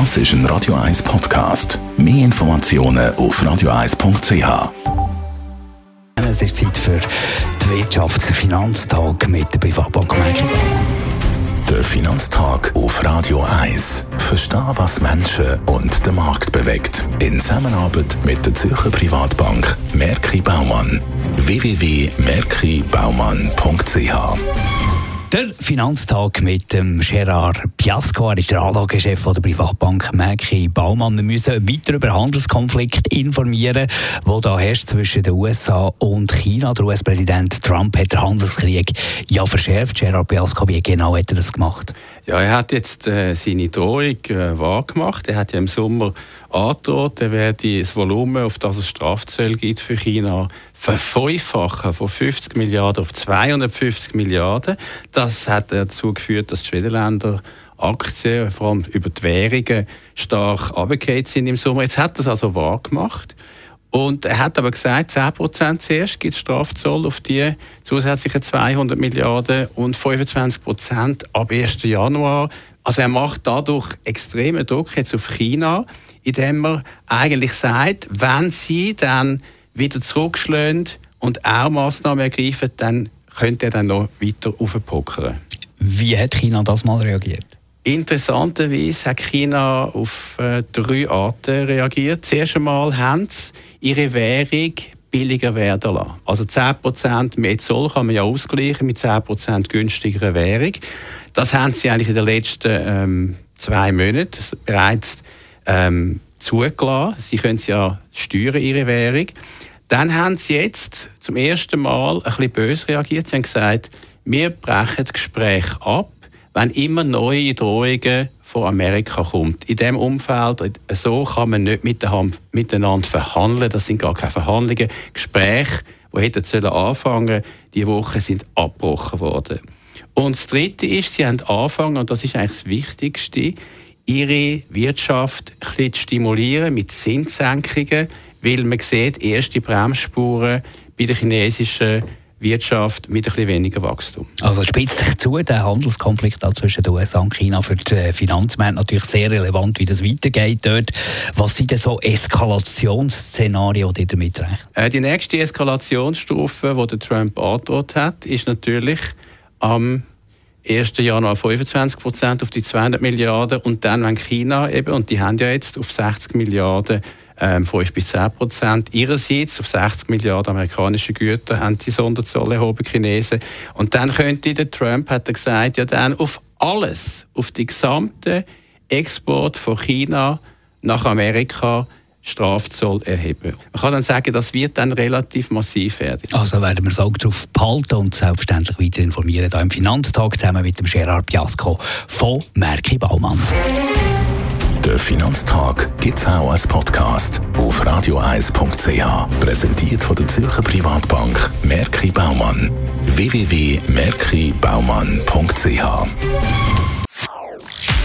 Das ist ein Radio 1 Podcast. Mehr Informationen auf radio1.ch. Es ist Zeit für den Wirtschaftsfinanztag mit der Privatbank Merkel. Der Finanztag auf Radio 1. Verstehen, was Menschen und den Markt bewegt. In Zusammenarbeit mit der Zürcher Privatbank Merki Baumann. www.merkibaumann.ch Der Finanztag mit dem Gerard Piasco, er ist der Anlagechef der Privatbank Merki Baumann. Wir müssen weiter über Handelskonflikt informieren, wo da herrscht zwischen den USA und China. Der US-Präsident Trump hat den Handelskrieg ja verschärft. Gerard Piasco, wie genau hat er das gemacht? Ja, er hat jetzt äh, seine Drohung äh, wahrgemacht. Er hat ja im Sommer angedroht, er werde das Volumen, auf das es Strafzölle gibt für China, verfünffachen von 50 Milliarden auf 250 Milliarden. Das hat dazu geführt, dass die Schwedenländer Aktien, vor allem über die Währungen, stark abgekehrt sind im Sommer. Jetzt hat er es also wahrgemacht. Und er hat aber gesagt, 10% zuerst gibt es Strafzoll auf die zusätzlichen 200 Milliarden und 25% ab 1. Januar. Also er macht dadurch extremen Druck jetzt auf China, indem er eigentlich sagt, wenn sie dann wieder zurückschlagen und auch Massnahmen ergreifen, dann könnte er dann noch weiter aufpokern. Wie hat China das mal reagiert? Interessanterweise hat China auf äh, drei Arten reagiert. Zuerst einmal haben sie ihre Währung billiger werden lassen. Also 10% mehr Zoll kann man ja ausgleichen mit 10% günstigerer Währung. Das haben sie eigentlich in den letzten ähm, zwei Monaten bereits ähm, zugelassen. Sie können ja steuern, ihre Währung. Dann haben sie jetzt zum ersten Mal ein bisschen böse reagiert. Sie haben gesagt, wir brechen das Gespräch ab wenn immer neue Drohungen von Amerika kommt. In diesem Umfeld, so kann man nicht miteinander verhandeln. Das sind gar keine Verhandlungen. Gespräche, die hätten anfangen sollen, diese Woche sind abgebrochen worden. Und das Dritte ist, sie haben angefangen, und das ist eigentlich das Wichtigste, ihre Wirtschaft ein bisschen zu stimulieren mit Zinssenkungen, weil man sieht erste Bremsspuren bei der chinesischen Wirtschaft mit ein bisschen weniger Wachstum. Also spitzt sich zu, der Handelskonflikt zwischen den USA und China für die Finanzmärkte natürlich sehr relevant, wie das weitergeht dort. Was sind denn so Eskalationsszenarien, die damit rechnen? Äh, die nächste Eskalationsstufe, die der Trump angedroht hat, ist natürlich am 1. Januar 25 Prozent auf die 200 Milliarden und dann, wenn China eben, und die haben ja jetzt auf 60 Milliarden ähm, 5 bis 10 Prozent. Ihrerseits auf 60 Milliarden amerikanische Güter haben sie Sonderzoll erhoben, Chinesen. Und dann könnte der Trump, hat er gesagt, ja dann auf alles, auf die gesamte Export von China nach Amerika Strafzoll erheben. Man kann dann sagen, das wird dann relativ massiv werden. Also werden wir es auch darauf behalten und selbstverständlich weiter informieren, hier im Finanztag zusammen mit dem Gerard Piasco von Merki Baumann. Der Finanztag gibt es auch als Podcast auf radioeis.ch. Präsentiert von der Zürcher Privatbank Merki Baumann. www.merkibaumann.ch